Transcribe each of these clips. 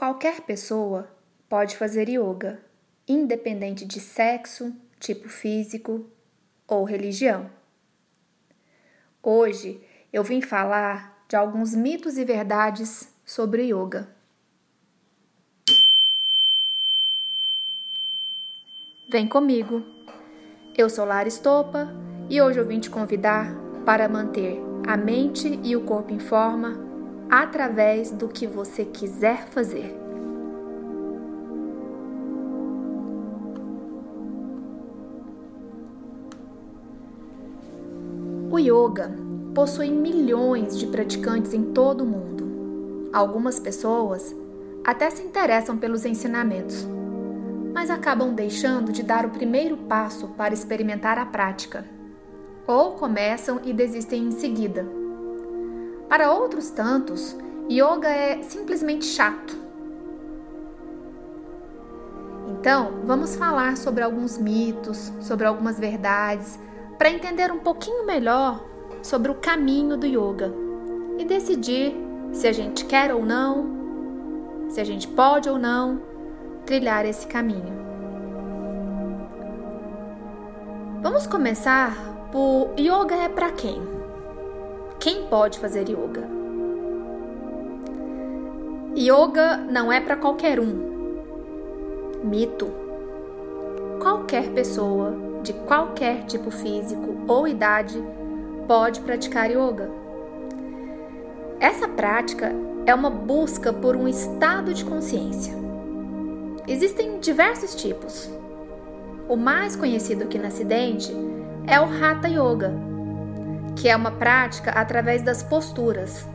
Qualquer pessoa pode fazer yoga, independente de sexo, tipo físico ou religião. Hoje eu vim falar de alguns mitos e verdades sobre yoga. Vem comigo. Eu sou Lara Estopa e hoje eu vim te convidar para manter a mente e o corpo em forma através do que você quiser fazer. O yoga possui milhões de praticantes em todo o mundo. Algumas pessoas até se interessam pelos ensinamentos, mas acabam deixando de dar o primeiro passo para experimentar a prática, ou começam e desistem em seguida para outros tantos, yoga é simplesmente chato. Então, vamos falar sobre alguns mitos, sobre algumas verdades, para entender um pouquinho melhor sobre o caminho do yoga e decidir se a gente quer ou não, se a gente pode ou não trilhar esse caminho. Vamos começar por yoga é para quem? Quem pode fazer yoga? Yoga não é para qualquer um. Mito. Qualquer pessoa de qualquer tipo físico ou idade pode praticar yoga. Essa prática é uma busca por um estado de consciência. Existem diversos tipos. O mais conhecido aqui no Acidente é o Hatha Yoga que é uma prática através das posturas.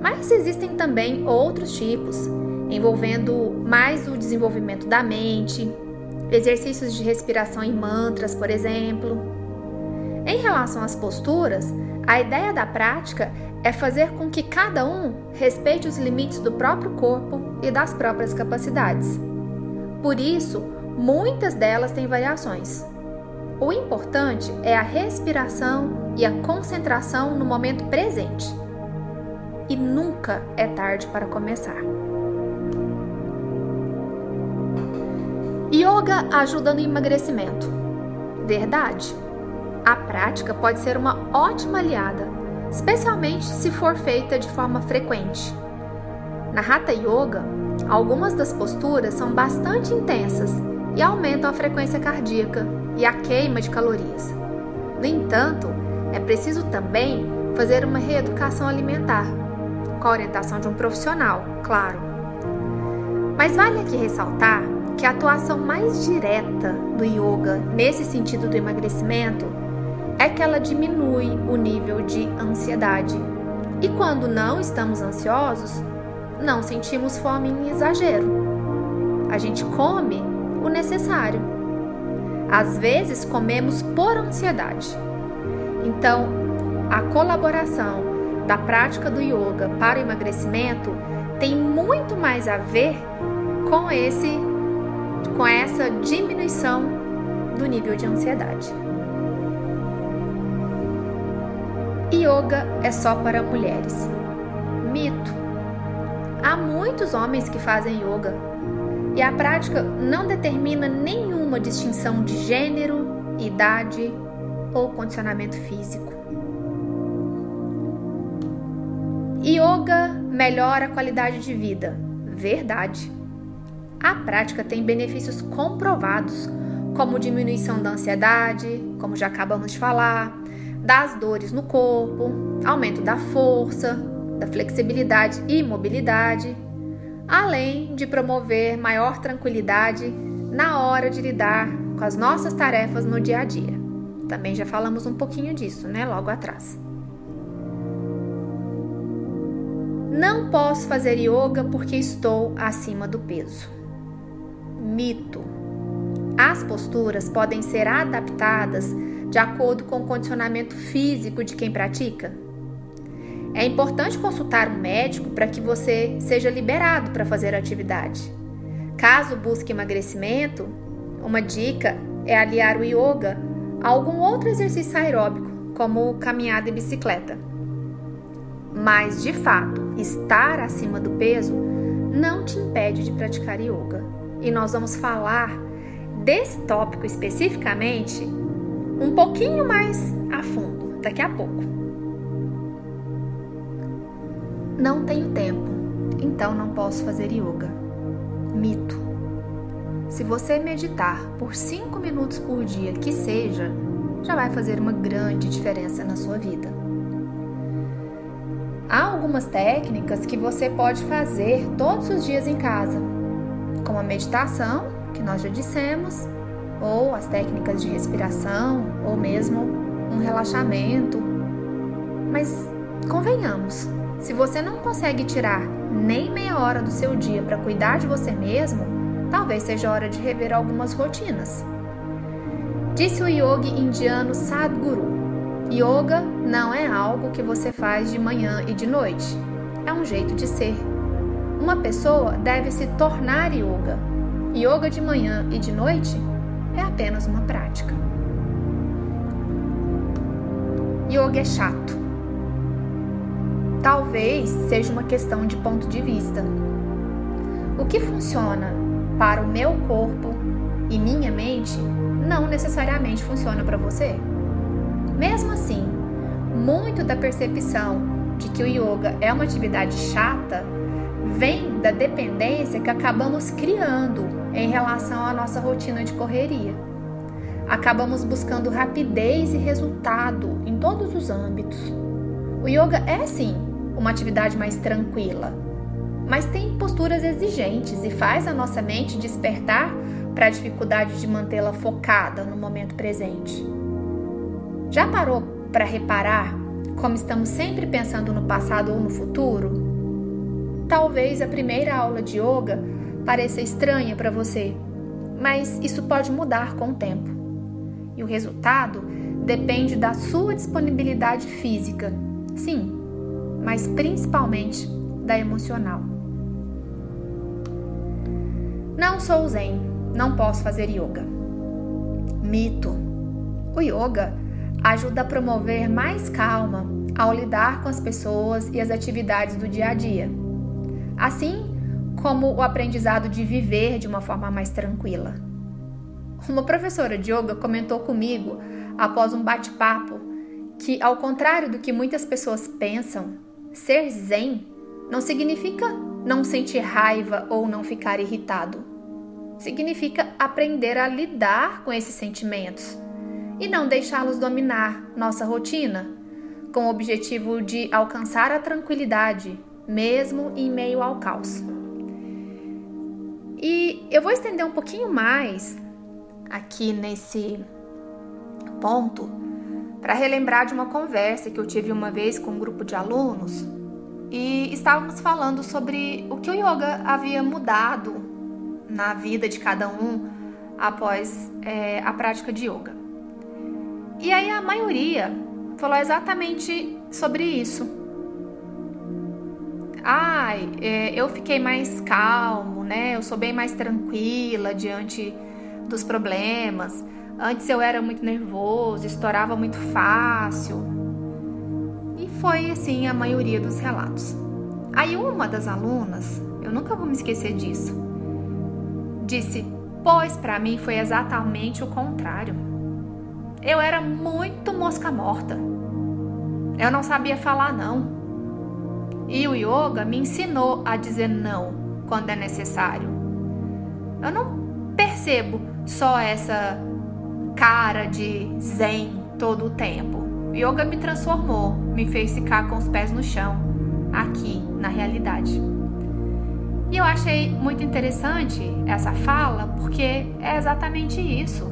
Mas existem também outros tipos, envolvendo mais o desenvolvimento da mente, exercícios de respiração em mantras, por exemplo. Em relação às posturas, a ideia da prática é fazer com que cada um respeite os limites do próprio corpo e das próprias capacidades. Por isso, muitas delas têm variações. O importante é a respiração e a concentração no momento presente. E nunca é tarde para começar. Yoga ajuda no emagrecimento. Verdade. A prática pode ser uma ótima aliada, especialmente se for feita de forma frequente. Na Hatha Yoga, algumas das posturas são bastante intensas e aumentam a frequência cardíaca e a queima de calorias. No entanto, é preciso também fazer uma reeducação alimentar, com a orientação de um profissional, claro. Mas vale aqui ressaltar que a atuação mais direta do yoga nesse sentido do emagrecimento é que ela diminui o nível de ansiedade. E quando não estamos ansiosos, não sentimos fome em exagero. A gente come o necessário. Às vezes comemos por ansiedade. Então, a colaboração da prática do yoga para o emagrecimento tem muito mais a ver com esse com essa diminuição do nível de ansiedade. Yoga é só para mulheres. Mito. Há muitos homens que fazem yoga e a prática não determina nenhuma distinção de gênero, idade ou condicionamento físico. Yoga melhora a qualidade de vida. Verdade. A prática tem benefícios comprovados, como diminuição da ansiedade, como já acabamos de falar, das dores no corpo, aumento da força, da flexibilidade e mobilidade, além de promover maior tranquilidade na hora de lidar com as nossas tarefas no dia a dia. Também já falamos um pouquinho disso, né, logo atrás. Não posso fazer yoga porque estou acima do peso. Mito. As posturas podem ser adaptadas de acordo com o condicionamento físico de quem pratica? É importante consultar um médico para que você seja liberado para fazer a atividade. Caso busque emagrecimento, uma dica é aliar o yoga algum outro exercício aeróbico, como caminhada e bicicleta. Mas, de fato, estar acima do peso não te impede de praticar yoga. E nós vamos falar desse tópico especificamente um pouquinho mais a fundo daqui a pouco. Não tenho tempo, então não posso fazer yoga. Mito. Se você meditar por 5 minutos por dia, que seja, já vai fazer uma grande diferença na sua vida. Há algumas técnicas que você pode fazer todos os dias em casa, como a meditação, que nós já dissemos, ou as técnicas de respiração, ou mesmo um relaxamento. Mas convenhamos, se você não consegue tirar nem meia hora do seu dia para cuidar de você mesmo, talvez seja hora de rever algumas rotinas. Disse o yogi indiano Sadhguru: Yoga não é algo que você faz de manhã e de noite, é um jeito de ser. Uma pessoa deve se tornar yoga. Yoga de manhã e de noite é apenas uma prática. Yoga é chato. Talvez seja uma questão de ponto de vista. O que funciona para o meu corpo e minha mente não necessariamente funciona para você. Mesmo assim, muito da percepção de que o yoga é uma atividade chata vem da dependência que acabamos criando em relação à nossa rotina de correria. Acabamos buscando rapidez e resultado em todos os âmbitos. O yoga é sim uma atividade mais tranquila, mas tem posturas exigentes e faz a nossa mente despertar para a dificuldade de mantê-la focada no momento presente. Já parou para reparar como estamos sempre pensando no passado ou no futuro? Talvez a primeira aula de yoga pareça estranha para você, mas isso pode mudar com o tempo. E o resultado depende da sua disponibilidade física, sim, mas principalmente da emocional. Não sou zen, não posso fazer yoga. Mito. O yoga ajuda a promover mais calma ao lidar com as pessoas e as atividades do dia a dia assim como o aprendizado de viver de uma forma mais tranquila. Uma professora de yoga comentou comigo, após um bate-papo, que, ao contrário do que muitas pessoas pensam, ser zen não significa não sentir raiva ou não ficar irritado. Significa aprender a lidar com esses sentimentos e não deixá-los dominar nossa rotina, com o objetivo de alcançar a tranquilidade mesmo em meio ao caos. E eu vou estender um pouquinho mais aqui nesse ponto para relembrar de uma conversa que eu tive uma vez com um grupo de alunos e estávamos falando sobre o que o yoga havia mudado na vida de cada um após é, a prática de yoga. E aí a maioria falou exatamente sobre isso ai, é, eu fiquei mais calmo, né? Eu sou bem mais tranquila diante dos problemas. Antes eu era muito nervoso, estourava muito fácil. Foi assim a maioria dos relatos. Aí uma das alunas, eu nunca vou me esquecer disso, disse: "Pois para mim foi exatamente o contrário. Eu era muito mosca morta. Eu não sabia falar não. E o yoga me ensinou a dizer não quando é necessário. Eu não percebo só essa cara de zen todo o tempo. Yoga me transformou, me fez ficar com os pés no chão, aqui na realidade. E eu achei muito interessante essa fala porque é exatamente isso.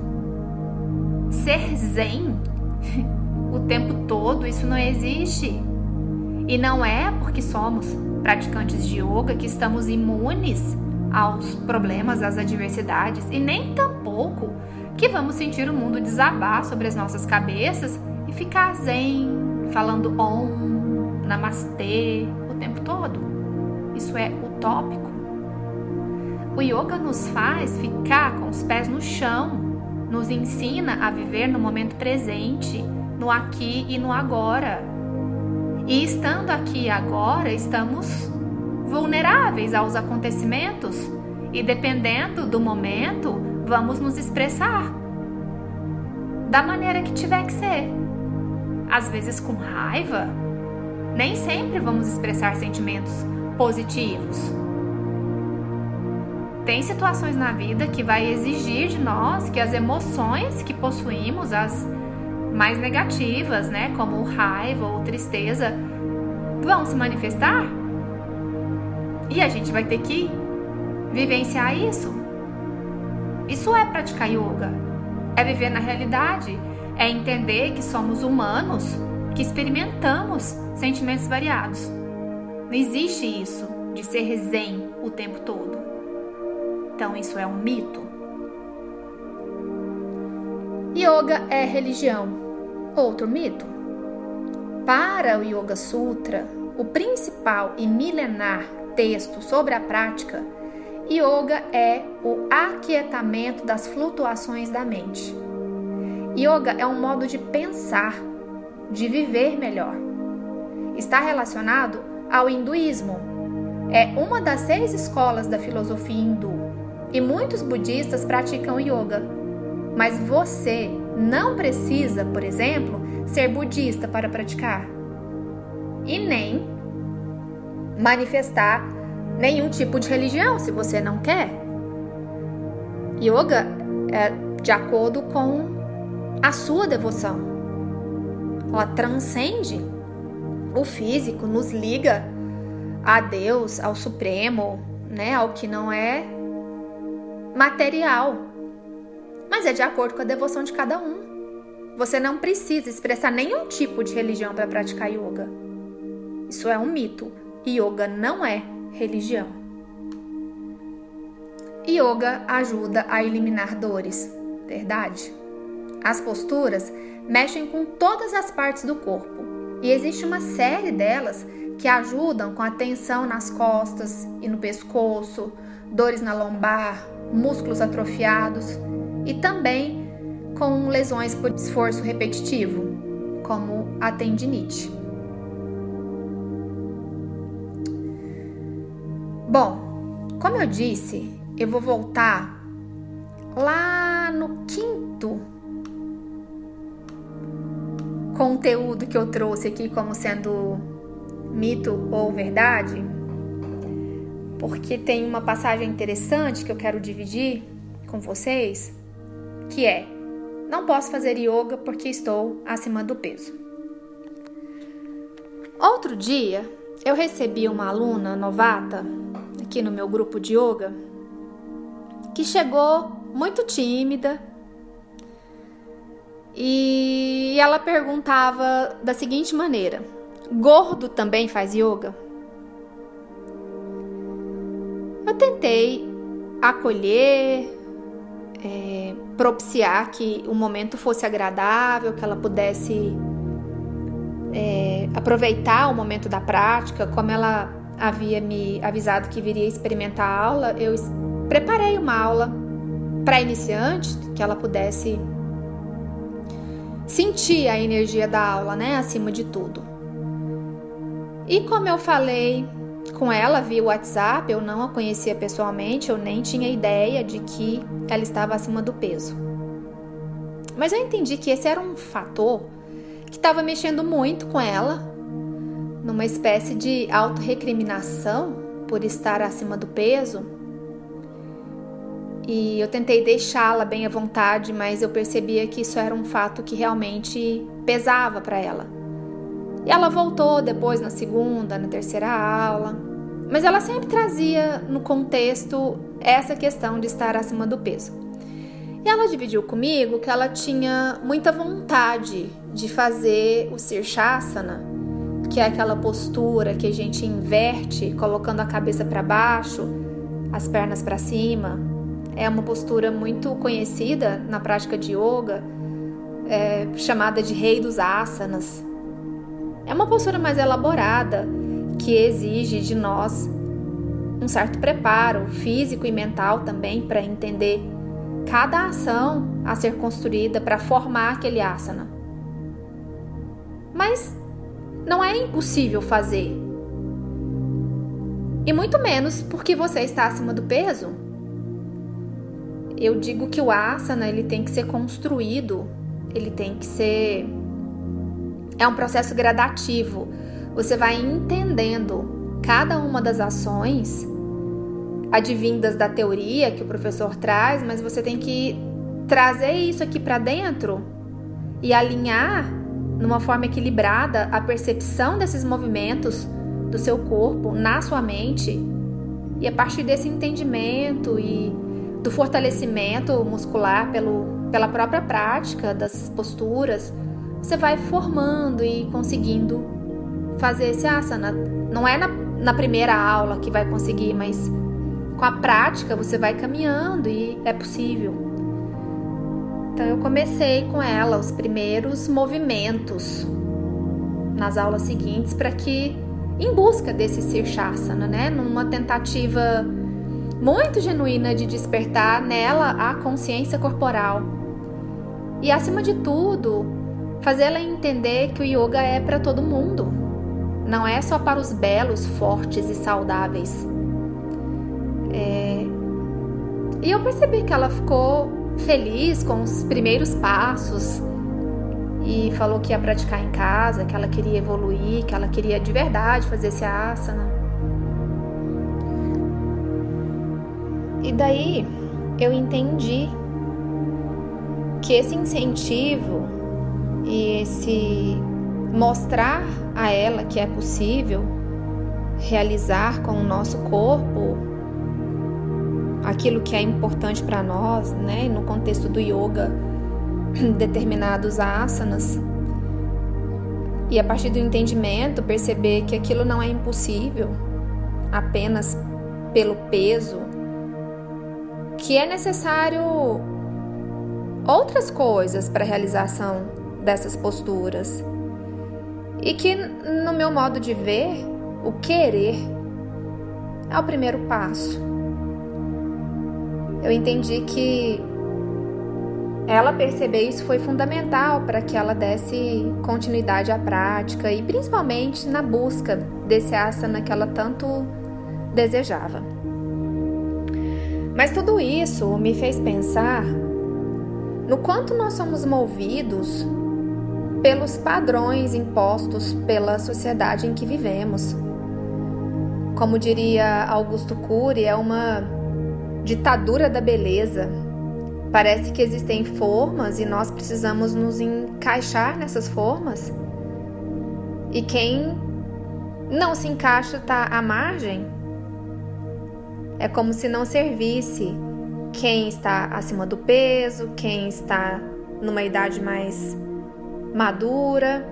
Ser zen o tempo todo, isso não existe. E não é porque somos praticantes de yoga que estamos imunes aos problemas, às adversidades, e nem tampouco que vamos sentir o mundo desabar sobre as nossas cabeças e ficar zen, falando om, namastê o tempo todo. Isso é utópico. O yoga nos faz ficar com os pés no chão, nos ensina a viver no momento presente, no aqui e no agora e estando aqui agora, estamos vulneráveis aos acontecimentos e, dependendo do momento, vamos nos expressar da maneira que tiver que ser. Às vezes com raiva, nem sempre vamos expressar sentimentos positivos. Tem situações na vida que vai exigir de nós que as emoções que possuímos, as mais negativas, né, como raiva ou tristeza, vão se manifestar. E a gente vai ter que vivenciar isso. Isso é praticar yoga. É viver na realidade, é entender que somos humanos, que experimentamos sentimentos variados. Não existe isso de ser zen o tempo todo. Então isso é um mito. Yoga é religião. Outro mito. Para o Yoga Sutra, o principal e milenar texto sobre a prática, yoga é o aquietamento das flutuações da mente. Yoga é um modo de pensar, de viver melhor. Está relacionado ao hinduísmo. É uma das seis escolas da filosofia hindu e muitos budistas praticam yoga. Mas você não precisa, por exemplo, ser budista para praticar e nem manifestar nenhum tipo de religião se você não quer. Yoga é de acordo com a sua devoção. Ela transcende o físico, nos liga a Deus, ao Supremo, né, ao que não é material. Mas é de acordo com a devoção de cada um. Você não precisa expressar nenhum tipo de religião para praticar yoga. Isso é um mito. Yoga não é religião. Yoga ajuda a eliminar dores, verdade? As posturas mexem com todas as partes do corpo e existe uma série delas que ajudam com a tensão nas costas e no pescoço, dores na lombar, músculos atrofiados e também com lesões por esforço repetitivo, como a tendinite. Bom, como eu disse, eu vou voltar lá no quinto conteúdo que eu trouxe aqui como sendo mito ou verdade, porque tem uma passagem interessante que eu quero dividir com vocês, que é: não posso fazer yoga porque estou acima do peso. Outro dia, eu recebi uma aluna novata aqui no meu grupo de yoga, que chegou muito tímida e ela perguntava da seguinte maneira: Gordo também faz yoga? Eu tentei acolher, é, propiciar que o momento fosse agradável, que ela pudesse é, aproveitar o momento da prática, como ela havia me avisado que viria experimentar a aula, eu preparei uma aula para iniciante, que ela pudesse sentir a energia da aula, né, acima de tudo. E como eu falei com ela via WhatsApp, eu não a conhecia pessoalmente, eu nem tinha ideia de que ela estava acima do peso. Mas eu entendi que esse era um fator que estava mexendo muito com ela numa espécie de autorrecriminação por estar acima do peso. E eu tentei deixá-la bem à vontade, mas eu percebia que isso era um fato que realmente pesava para ela. E ela voltou depois na segunda, na terceira aula, mas ela sempre trazia no contexto essa questão de estar acima do peso. E ela dividiu comigo que ela tinha muita vontade de fazer o Sirshasana, que é aquela postura que a gente inverte, colocando a cabeça para baixo, as pernas para cima. É uma postura muito conhecida na prática de yoga, é, chamada de rei dos asanas. É uma postura mais elaborada que exige de nós um certo preparo físico e mental também para entender cada ação a ser construída para formar aquele asana. Mas não é impossível fazer. E muito menos porque você está acima do peso. Eu digo que o asana ele tem que ser construído, ele tem que ser é um processo gradativo. Você vai entendendo cada uma das ações advindas da teoria que o professor traz, mas você tem que trazer isso aqui para dentro e alinhar numa forma equilibrada a percepção desses movimentos do seu corpo na sua mente. E a partir desse entendimento e do fortalecimento muscular pelo, pela própria prática das posturas, você vai formando e conseguindo fazer esse asana. Não é na, na primeira aula que vai conseguir, mas com a prática você vai caminhando e é possível. Então eu comecei com ela os primeiros movimentos nas aulas seguintes para que em busca desse Sirshasana, né, numa tentativa muito genuína de despertar nela a consciência corporal. E acima de tudo, fazer ela entender que o yoga é para todo mundo. Não é só para os belos, fortes e saudáveis. É... E eu percebi que ela ficou feliz com os primeiros passos e falou que ia praticar em casa, que ela queria evoluir, que ela queria de verdade fazer esse asana. E daí eu entendi que esse incentivo e esse mostrar a ela que é possível realizar com o nosso corpo aquilo que é importante para nós, né, no contexto do yoga, determinados asanas. E a partir do entendimento, perceber que aquilo não é impossível apenas pelo peso, que é necessário outras coisas para a realização dessas posturas. E que, no meu modo de ver, o querer é o primeiro passo. Eu entendi que ela perceber isso foi fundamental para que ela desse continuidade à prática e principalmente na busca desse asana que ela tanto desejava. Mas tudo isso me fez pensar no quanto nós somos movidos pelos padrões impostos pela sociedade em que vivemos. Como diria Augusto Cury, é uma ditadura da beleza. Parece que existem formas e nós precisamos nos encaixar nessas formas. E quem não se encaixa está à margem. É como se não servisse quem está acima do peso, quem está numa idade mais madura,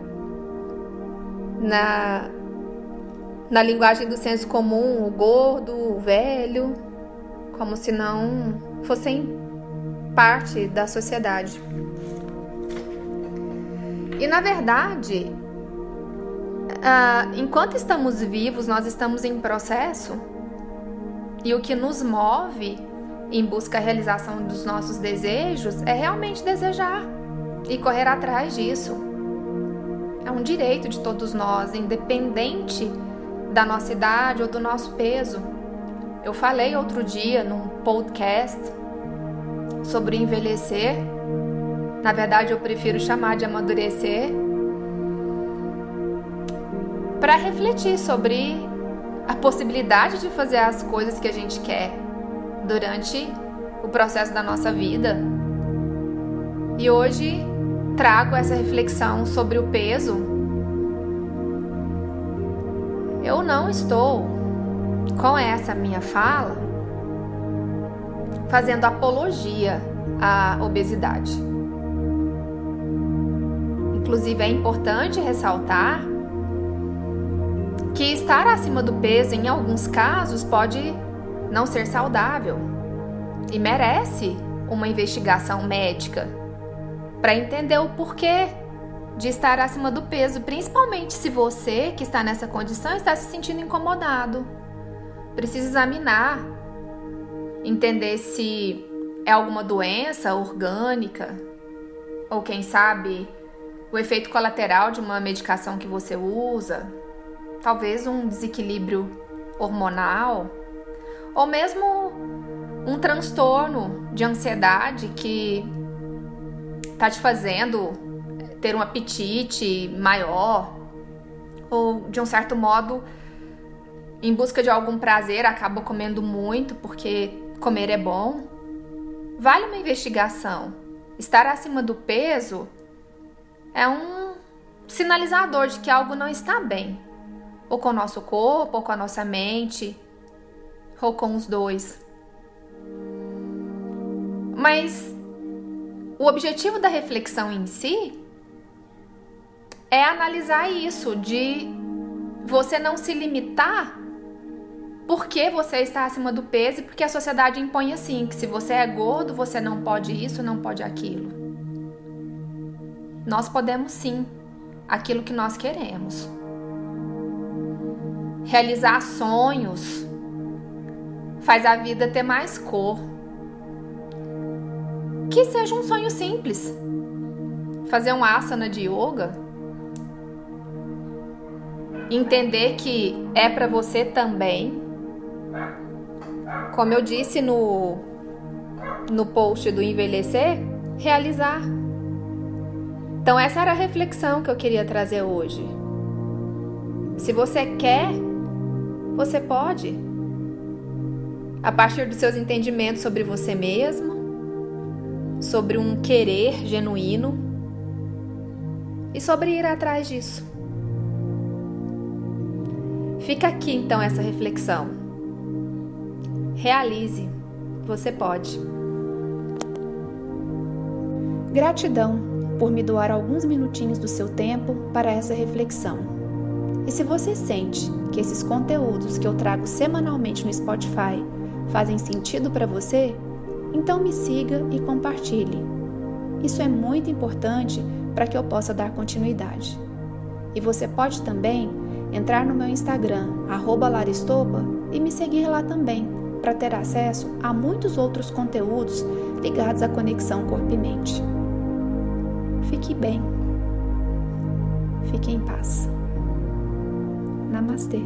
na, na linguagem do senso comum, o gordo, o velho, como se não fossem parte da sociedade. E na verdade, uh, enquanto estamos vivos, nós estamos em processo, e o que nos move em busca da realização dos nossos desejos é realmente desejar e correr atrás disso. É um direito de todos nós, independente da nossa idade ou do nosso peso. Eu falei outro dia num podcast sobre envelhecer. Na verdade, eu prefiro chamar de amadurecer. Para refletir sobre a possibilidade de fazer as coisas que a gente quer durante o processo da nossa vida. E hoje trago essa reflexão sobre o peso, eu não estou com essa minha fala fazendo apologia à obesidade. Inclusive, é importante ressaltar que estar acima do peso, em alguns casos, pode não ser saudável e merece uma investigação médica para entender o porquê de estar acima do peso, principalmente se você que está nessa condição está se sentindo incomodado. Precisa examinar, entender se é alguma doença orgânica ou quem sabe o efeito colateral de uma medicação que você usa, talvez um desequilíbrio hormonal, ou mesmo um transtorno de ansiedade que tá te fazendo ter um apetite maior, ou de um certo modo, em busca de algum prazer, acaba comendo muito porque comer é bom. Vale uma investigação. Estar acima do peso é um sinalizador de que algo não está bem, ou com o nosso corpo, ou com a nossa mente, ou com os dois. Mas o objetivo da reflexão em si é analisar isso, de você não se limitar porque você está acima do peso e porque a sociedade impõe assim, que se você é gordo, você não pode isso, não pode aquilo. Nós podemos sim aquilo que nós queremos. Realizar sonhos faz a vida ter mais cor. Que seja um sonho simples. Fazer um asana de yoga. Entender que é para você também. Como eu disse no no post do envelhecer, realizar. Então essa era a reflexão que eu queria trazer hoje. Se você quer, você pode. A partir dos seus entendimentos sobre você mesmo, sobre um querer genuíno e sobre ir atrás disso. Fica aqui então essa reflexão. Realize, você pode. Gratidão por me doar alguns minutinhos do seu tempo para essa reflexão. E se você sente que esses conteúdos que eu trago semanalmente no Spotify fazem sentido para você, então me siga e compartilhe. Isso é muito importante para que eu possa dar continuidade. E você pode também entrar no meu Instagram, Laristopa, e me seguir lá também, para ter acesso a muitos outros conteúdos ligados à conexão corpo e mente. Fique bem. Fique em paz. Namastê.